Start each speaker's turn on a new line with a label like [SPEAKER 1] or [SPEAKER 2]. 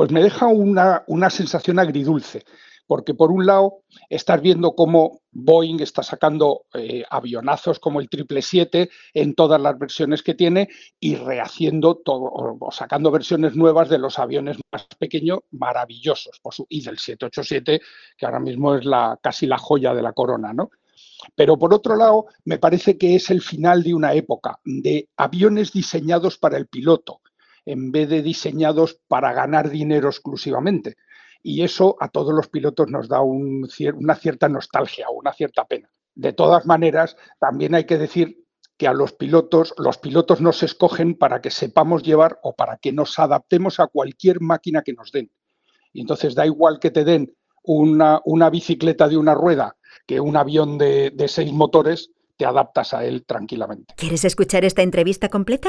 [SPEAKER 1] pues me deja una, una sensación agridulce porque por un lado estás viendo cómo Boeing está sacando eh, avionazos como el 777 en todas las versiones que tiene y rehaciendo todo, o sacando versiones nuevas de los aviones más pequeños, maravillosos, por su, y del 787, que ahora mismo es la, casi la joya de la corona, ¿no? Pero por otro lado, me parece que es el final de una época de aviones diseñados para el piloto, en vez de diseñados para ganar dinero exclusivamente y eso a todos los pilotos nos da una cierta nostalgia o una cierta pena. De todas maneras, también hay que decir que a los pilotos, los pilotos nos escogen para que sepamos llevar o para que nos adaptemos a cualquier máquina que nos den. Y entonces da igual que te den una, bicicleta de una rueda que un avión de, de seis motores, te adaptas a él tranquilamente.
[SPEAKER 2] ¿Quieres escuchar esta entrevista completa?